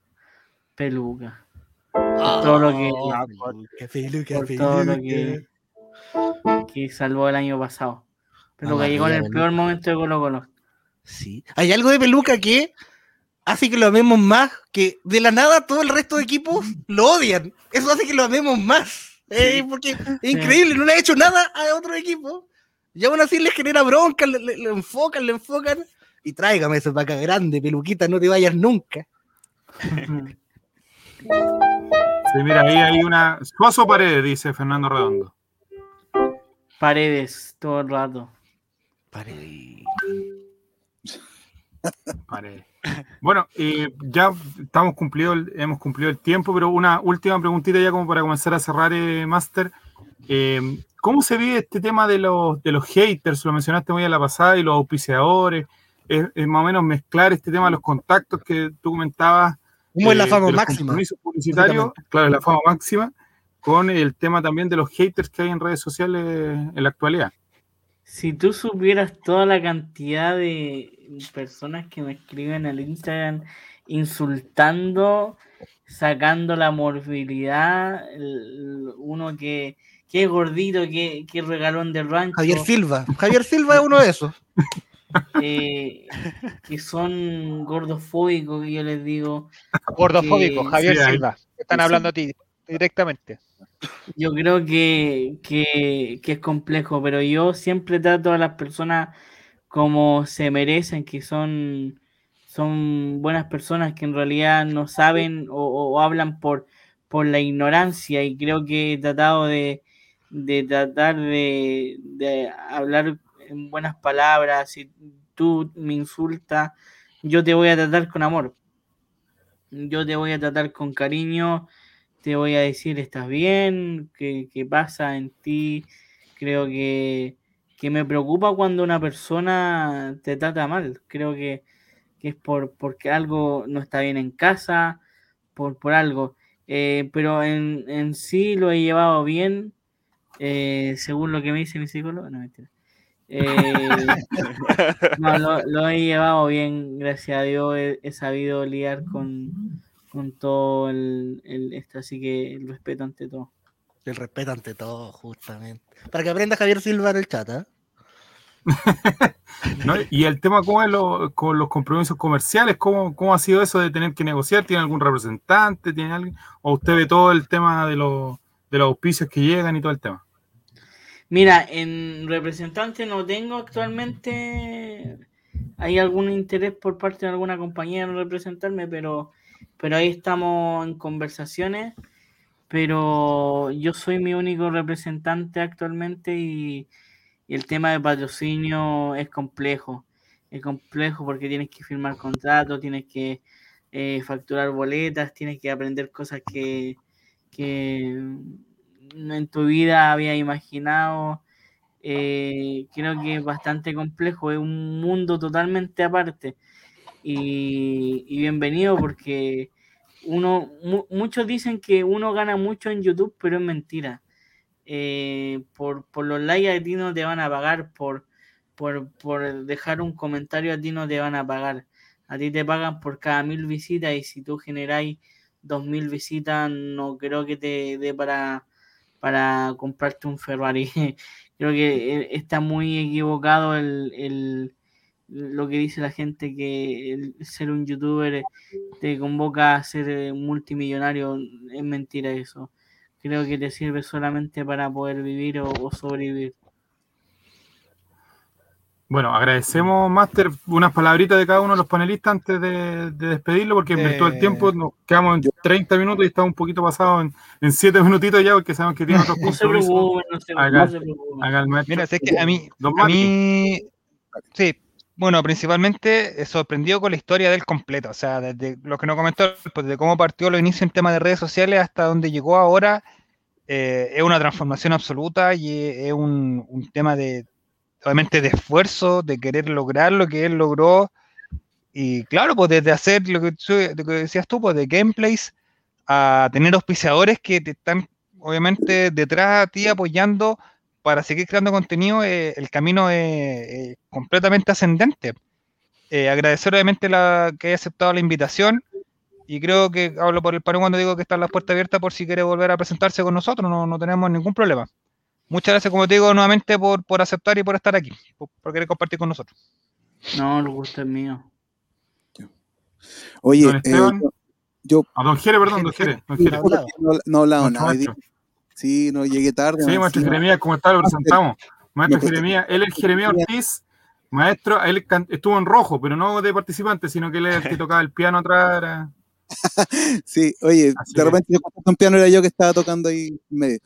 Peluca. todo lo que. Ah, peluca, por todo lo que, que salvó el año pasado. Peluca llegó en el peor momento de Colo Colo. Sí. Hay algo de peluca que hace que lo amemos más, que de la nada todo el resto de equipos lo odian. Eso hace que lo amemos más. Eh, porque es increíble, no le ha hecho nada a otro equipo. Y aún así les genera bronca, le, enfocan, le enfocan. Y tráigame esa vaca grande, peluquita, no te vayas nunca. Sí, mira, ahí hay una. Suazo Paredes, dice Fernando Redondo. Paredes, todo el rato. Paredes. Bueno, eh, ya estamos cumplido, hemos cumplido el tiempo, pero una última preguntita ya como para comenzar a cerrar, eh, Master. Eh, ¿Cómo se vive este tema de los, de los haters? Lo mencionaste muy a la pasada y los auspiciadores. Es, más o menos mezclar este tema de los contactos que tú comentabas. ¿Cómo es la fama máxima? claro, la fama máxima, con el tema también de los haters que hay en redes sociales en la actualidad. Si tú supieras toda la cantidad de personas que me escriben al Instagram insultando, sacando la morbilidad, uno que, que es gordito, que, que regalón del rancho. Javier Silva, Javier Silva es uno de esos. eh, que son gordofóbicos, que yo les digo. Gordofóbicos, Javier Silva. Están hablando a ti directamente. Yo creo que, que, es complejo, pero yo siempre trato a las personas como se merecen, que son, son buenas personas que en realidad no saben o, hablan por, por la ignorancia y creo que he tratado de, de tratar de, de hablar en buenas palabras, si tú me insultas, yo te voy a tratar con amor, yo te voy a tratar con cariño, te voy a decir estás bien, qué, pasa en ti, creo que, me preocupa cuando una persona te trata mal, creo que, es por porque algo no está bien en casa, por, por algo. Eh, pero en, en, sí lo he llevado bien, eh, según lo que me dice mi psicólogo. No, mentira. Eh, no, lo, he llevado bien, gracias a Dios. He, sabido lidiar con, con todo el, esto, así que el respeto ante todo. El respeto ante todo, justamente. Para que aprenda Javier Silva en el chat, ¿eh? Y el tema ¿cómo es con los compromisos comerciales, ¿cómo, ¿cómo, ha sido eso de tener que negociar? ¿Tiene algún representante? ¿Tiene alguien? ¿O usted ve todo el tema de los, de los auspicios que llegan y todo el tema? Mira, en representante no tengo actualmente. Hay algún interés por parte de alguna compañía en representarme, pero, pero ahí estamos en conversaciones. Pero yo soy mi único representante actualmente y, el tema de patrocinio es complejo. Es complejo porque tienes que firmar contratos, tienes que eh, facturar boletas, tienes que aprender cosas que, que en tu vida había imaginado. Eh, creo que es bastante complejo, es un mundo totalmente aparte. Y, bienvenido porque uno, muchos dicen que uno gana mucho en YouTube, pero es mentira. Eh, por, los likes a ti no te van a pagar, por, por, por dejar un comentario a ti no te van a pagar. A ti te pagan por cada mil visitas y si tú generáis dos mil visitas, no creo que te dé para para comprarte un Ferrari. Creo que eh, está muy equivocado el, lo que dice la gente que ser un youtuber te convoca a ser eh, multimillonario. Es mentira eso. Creo que te sirve solamente para poder vivir o sobrevivir. Bueno, agradecemos, Master, unas palabritas de cada uno de los panelistas antes de, despedirlo, porque en todo el tiempo nos quedamos en 30 minutos y estamos un poquito pasados en, en 7 minutitos ya, porque sabemos que tiene otros compromisos. No se Mira, sé que a mí, a mí, sí, bueno, principalmente eh, sorprendido con la historia del completo, o sea, desde lo que nos comentó, pues de cómo partió lo inicio en tema de redes sociales hasta donde llegó ahora, eh, es una transformación absoluta y es un, tema de obviamente de esfuerzo, de querer lograr lo que él logró. Y claro, pues desde hacer lo que, decías tú, pues de gameplays a tener auspiciadores que te están obviamente detrás de ti apoyando para seguir creando contenido, eh, el camino es completamente ascendente. Eh, agradecer obviamente la, que haya aceptado la invitación y creo que hablo por el panel cuando digo que están las puertas abiertas por si quiere volver a presentarse con nosotros, no, no tenemos ningún problema. Muchas gracias, como te digo, nuevamente por, por aceptar y por estar aquí, por, querer compartir con nosotros. No, el gusto es mío. Oye, eh, yo, A don Jere, perdón, don Jere. No, no hablado nada. Sí, no llegué tarde. Sí, maestro Jeremías, ¿cómo está? Lo presentamos. Maestro Jeremías, él es Jeremías Ortiz, maestro, él estuvo en rojo, pero no de participante, sino que él es el que tocaba el piano atrás. sí, oye, de repente yo un piano era yo que estaba tocando ahí en medio.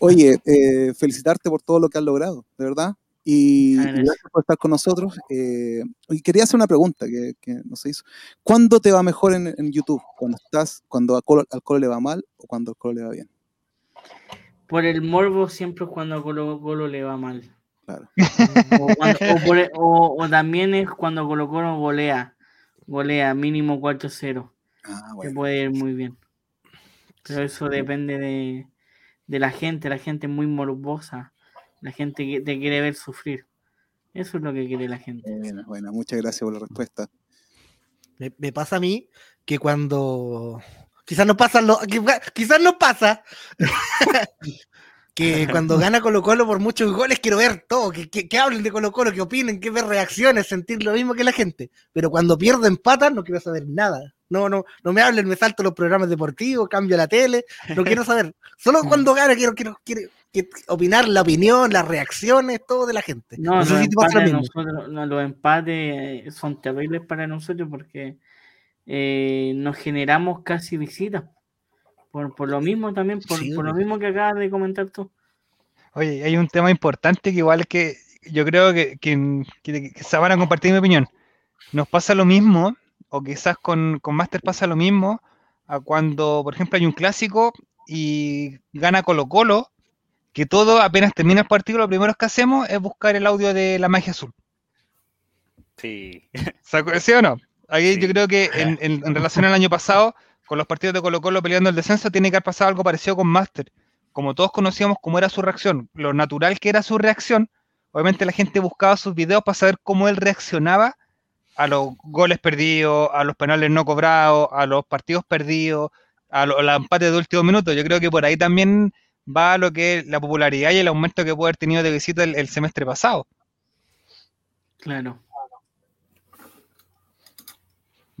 Oye, eh, felicitarte por todo lo que has logrado, de verdad. Y gracias por estar con nosotros. Eh, y quería hacer una pregunta que, no se hizo. ¿Cuándo te va mejor en, YouTube? ¿Cuando estás, cuando al Colo, le va mal o cuando al Colo le va bien? Por el morbo siempre es cuando al Colo, Colo le va mal. Claro. O, también es cuando Colo Colo golea. Golea mínimo 4-0. Ah, Que puede ir muy bien. Pero eso depende de, de la gente, la gente muy morbosa, la gente que te quiere ver sufrir. Eso es lo que quiere la gente. Bueno, muchas gracias por la respuesta. Me, pasa a mí que cuando quizás no pasa lo, quizás no pasa que cuando gana Colo Colo por muchos goles quiero ver todo, que, que, hablen de Colo Colo, que opinen, que ver reacciones, sentir lo mismo que la gente. Pero cuando pierdo empatan no quiero saber nada. No, no, no me hablen, me salto los programas deportivos, cambio la tele, no quiero saber. Solo cuando gana quiero, quiero, quiero, opinar la opinión, las reacciones, todo de la gente. No, los, empates nosotros, los empates son terribles para nosotros porque eh, nos generamos casi visitas. Por, por lo mismo también, por, por, lo mismo que acabas de comentar tú. Oye, hay un tema importante que igual es que yo creo que, que, se van a compartir mi opinión. Nos pasa lo mismo, o quizás con, con Master pasa lo mismo, a cuando, por ejemplo, hay un clásico y gana Colo Colo, que todo apenas termina el partido, lo primero que hacemos es buscar el audio de la magia azul. Sí. ¿Sí o no? Ahí yo creo que en, en relación al año pasado, con los partidos de Colo Colo peleando el descenso, tiene que haber pasado algo parecido con Master. Como todos conocíamos cómo era su reacción, lo natural que era su reacción, obviamente la gente buscaba sus videos para saber cómo él reaccionaba a los goles perdidos, a los penales no cobrados, a los partidos perdidos, a los empates de último minuto. Yo creo que por ahí también va lo que es la popularidad y el aumento que puede haber tenido de visita el semestre pasado. Claro.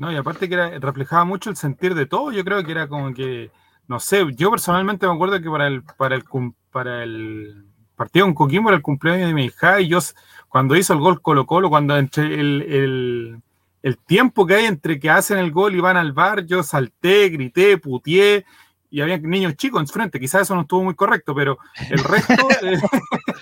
No, y aparte que era, reflejaba mucho el sentir de todo, yo creo que era como que, no sé, yo personalmente me acuerdo que para el, para el, para el partido en Coquimbo era el cumpleaños de mi hija y yo cuando hizo el gol Colo Colo, cuando entre el, el, tiempo que hay entre que hacen el gol y van al bar, yo salté, grité, putié, y había niños chicos en frente. Quizás eso no estuvo muy correcto, pero el resto, eh,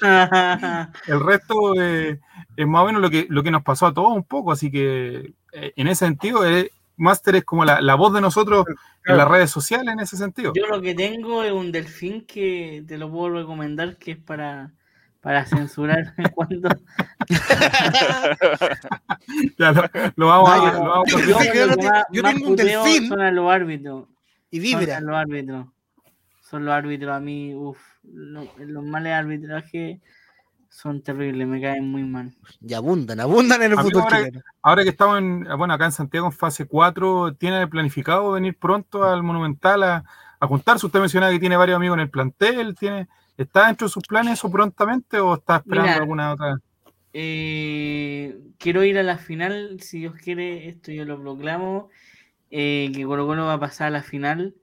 el resto eh, es más o menos lo que, lo que nos pasó a todos un poco. Así que eh, en ese sentido, eh, Master es como la, voz de nosotros en las redes sociales en ese sentido. Yo lo que tengo es un delfín que te lo puedo recomendar que es para, para censurar cuando. ya lo, vamos a, lo vamos a yo, tengo un delfín. Son los árbitros. Y vibra. Son los árbitros. Son los árbitros. A mí, uff, los males arbitrajes son terribles, me caen muy mal. Y abundan, abundan en el fútbol ahora, ahora, que estamos en, bueno, acá en Santiago en fase 4, ¿tiene planificado venir pronto al Monumental a, a juntarse? Usted mencionaba que tiene varios amigos en el plantel, ¿tiene, ¿está dentro de sus planes eso prontamente o está esperando alguna otra? Eh, quiero ir a la final, si Dios quiere, esto yo lo proclamo, eh, que Colo Colo va a pasar a la final.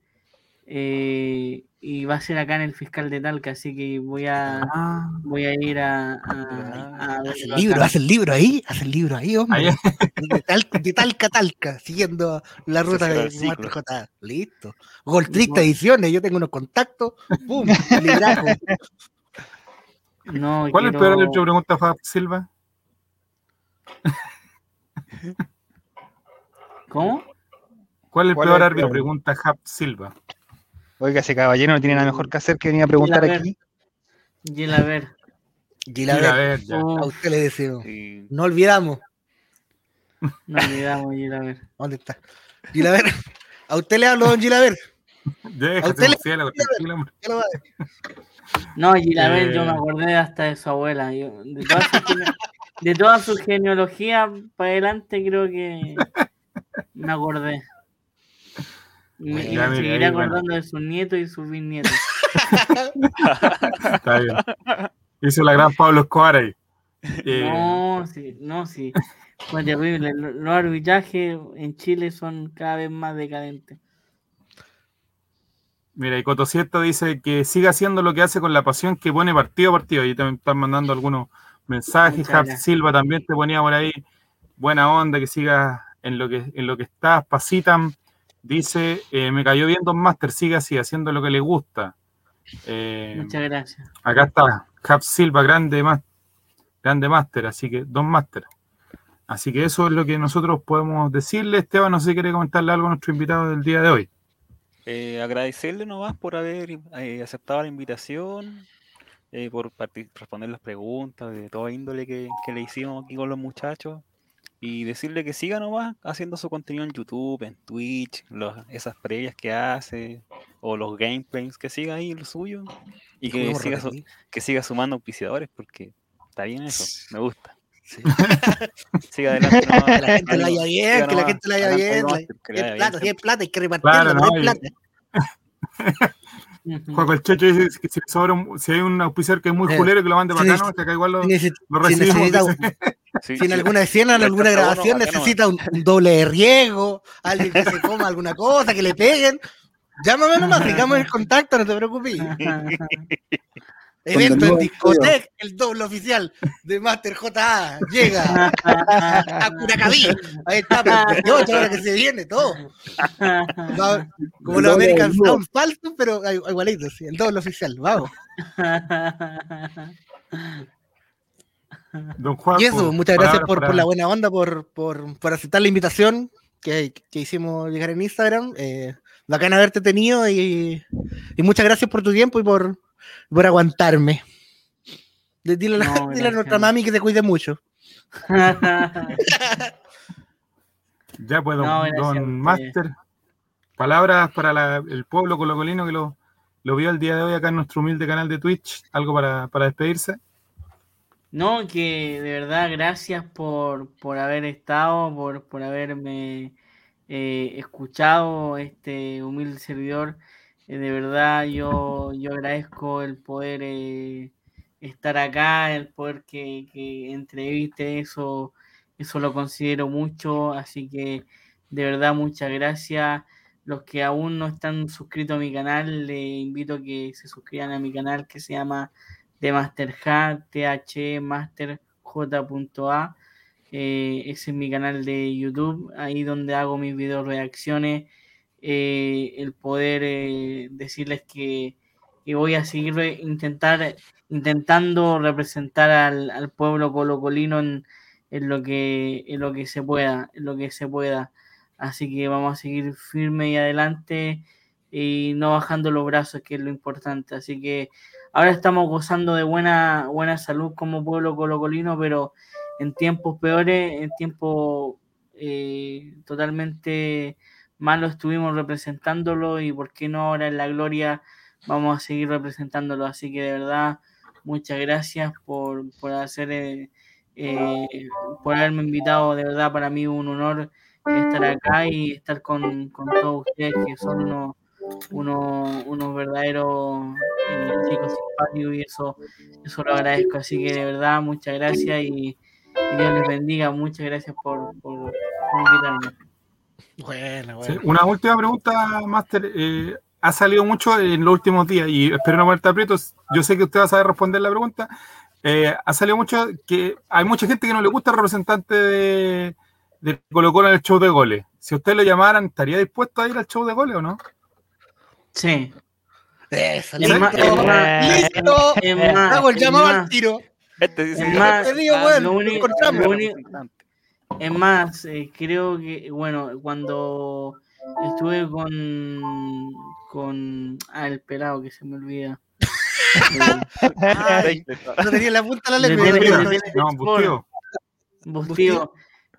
Eh, y va a ser acá en el fiscal de Talca, así que voy a ah. voy a ir a, a, hace el libro, hace el libro ahí, hace el libro ahí, hombre. De, Talca, a Talca, siguiendo la ruta de J. Listo. Goltrista Ediciones, yo tengo unos contactos. ¡Pum! no, ¿Cuál es el peor árbitro? Pregunta Fab Silva. ¿Cómo? ¿Cuál es el peor árbitro? Pregunta Hap Silva. Oiga, ese caballero no tiene nada mejor que hacer que venir a preguntar aquí. Gilaver. Gilaver. a usted le deseo. No olvidamos. No olvidamos, Gilaver. ¿Dónde está? Gilaver. A usted le hablo, don Gilaver. a usted le cielo, No, Gilaver, yo me eh. acordé hasta de su abuela. de, toda su, de toda su genealogía para adelante, creo que me acordé. Y, me seguiré acordando de sus nietos y sus bisnietos. Está bien. Hizo la gran Pablo Escobar ahí. Eh, no, sí, no, sí. Fue terrible. Los arbitrajes en Chile son cada vez más decadentes. Mira, y Cotocierto dice que siga haciendo lo que hace con la pasión que pone partido a partido. Ahí también están mandando algunos mensajes. Silva también te ponía por ahí. Buena onda, que siga en lo que, en lo que estás. Pasitan Dice, eh, me cayó bien Don Master, sigue así, haciendo lo que le gusta. Eh, Muchas gracias. Acá está, Cap Silva, grande, grande Master, así que Don Master. Así que eso es lo que nosotros podemos decirle. Esteban, no sé si quiere comentarle algo a nuestro invitado del día de hoy. Eh, agradecerle nomás por haber aceptado la invitación, por responder las preguntas de toda índole que, que, le hicimos aquí con los muchachos y decirle que siga nomás haciendo su contenido en YouTube, en Twitch, esas previas que hace, o los gameplays, que siga ahí lo suyo, y que siga, que siga sumando auspiciadores, porque está bien eso, me gusta. siga adelante. que la gente la haya bien, que la gente la haya bien. Plata, si plata, hay que repartirla, no hay plata. Juan el Checho dice que si, si, hay un auspiciador que es muy culero que lo mande para acá, que acá igual lo, lo recibimos. Si, en alguna escena, en alguna grabación necesita un, doble de riego, alguien que se coma alguna cosa, que le peguen, llámame nomás, digamos el contacto, no te preocupes. Evento en discoteca, el doble oficial de Master JA llega a Curacaví. Ahí está, pues, ahora que se viene todo. Como los American Sound falsos, pero igualitos, sí, el doble oficial, vamos. Don Juan, y eso, muchas gracias por, por, la buena onda, por, por, por aceptar la invitación que, que, hicimos llegar en Instagram. Eh, bacán haberte tenido y, y muchas gracias por tu tiempo y por, por aguantarme. Dile, a nuestra mami que te cuide mucho. ya puedo, don, Master. Palabras para el pueblo colocolino que lo, lo vio el día de hoy acá en nuestro humilde canal de Twitch. ¿Algo para, despedirse? No, que de verdad gracias por, por haber estado, por, por haberme eh, escuchado este humilde servidor. Eh, de verdad yo, yo agradezco el poder eh, estar acá, el poder que, que entreviste, eso, eso lo considero mucho, así que de verdad muchas gracias. Los que aún no están suscritos a mi canal, les invito a que se suscriban a mi canal que se llama The Master TH Master J.A. Eh, ese es mi canal de YouTube, ahí donde hago mis video reacciones eh, el poder eh, decirles que, voy a seguir intentar, intentando representar al, pueblo colocolino en, lo que, en lo que se pueda, en lo que se pueda. Así que vamos a seguir firme y adelante y no bajando los brazos, que es lo importante. Así que ahora estamos gozando de buena, buena salud como pueblo colocolino, pero en tiempos peores, en tiempos eh, totalmente malo estuvimos representándolo y por qué no ahora en la gloria vamos a seguir representándolo. Así que de verdad, muchas gracias por, hacer, eh, eh, por haberme invitado. De verdad, para mí un honor estar acá y estar con, todos ustedes que son unos, unos, verdaderos eh, chicos simpáticos y eso, eso lo agradezco. Así que de verdad, muchas gracias y, Dios les bendiga. Muchas gracias por, por invitarme. Bueno, una última pregunta, Master. Eh, ha salido mucho en los últimos días y espero no muerte aprietos. Yo sé que usted va a saber responder la pregunta. Eh, ha salido mucho que hay mucha gente que no le gusta el representante de, de Colo Colo en el show de goles. Si usted lo llamaran, ¿estaría dispuesto a ir al show de goles o no? Sí. Eso, listo. listo. Hago el llamado al tiro. Este dice es más, te digo, bueno, lo único, lo único, es más, eh, creo que, bueno, cuando estuve con. con. Ah, el pelado que se me olvida. no tenía la punta la lengua. No, Bustío.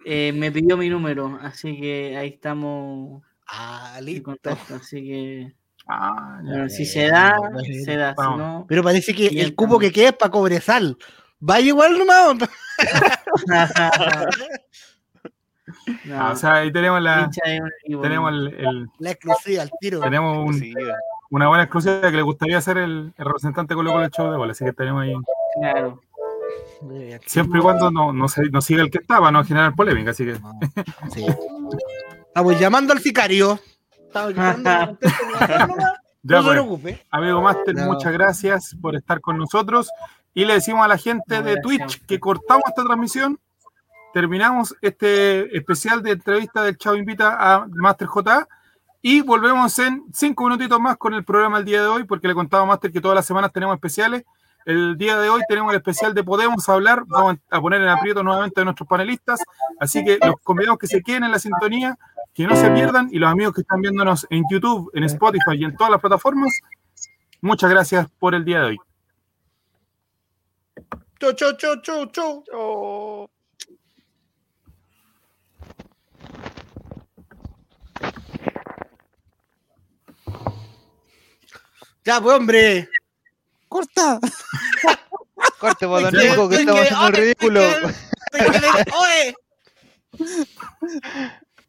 Eh, me pidió mi número, así que ahí estamos. Ah, listo. así que. Ah, bueno, si se da, se da. Si no, Pero parece que el cubo que queda es para cobresal. Va igual nomás. no, o sea, ahí tenemos la. Tenemos el, la exclusiva, al tiro. Tenemos una buena exclusiva que le gustaría ser el, representante Colo Colo el show de bola, así que tenemos ahí. Claro. Siempre y cuando no, no, se, no siga el que estaba, no generar polémica, así que. Sí. Estamos llamando al sicario. Estamos llamando ya, no se preocupe. Amigo Master, muchas gracias por estar con nosotros. Y le decimos a la gente de Twitch que cortamos esta transmisión. Terminamos este especial de entrevista del Chavo Invita a Master J. Y volvemos en cinco minutitos más con el programa el día de hoy, porque le contaba a Master que todas las semanas tenemos especiales. El día de hoy tenemos el especial de Podemos Hablar. Vamos a poner en aprieto nuevamente a nuestros panelistas. Así que los convidamos que se queden en la sintonía, que no se pierdan. Y los amigos que están viéndonos en YouTube, en Spotify y en todas las plataformas, muchas gracias por el día de hoy. Chau, chau, chau, chau, chau. Ya, pues, hombre. Corta. Corte, pues, Nico, que estamos haciendo ridículo. ¡Oye!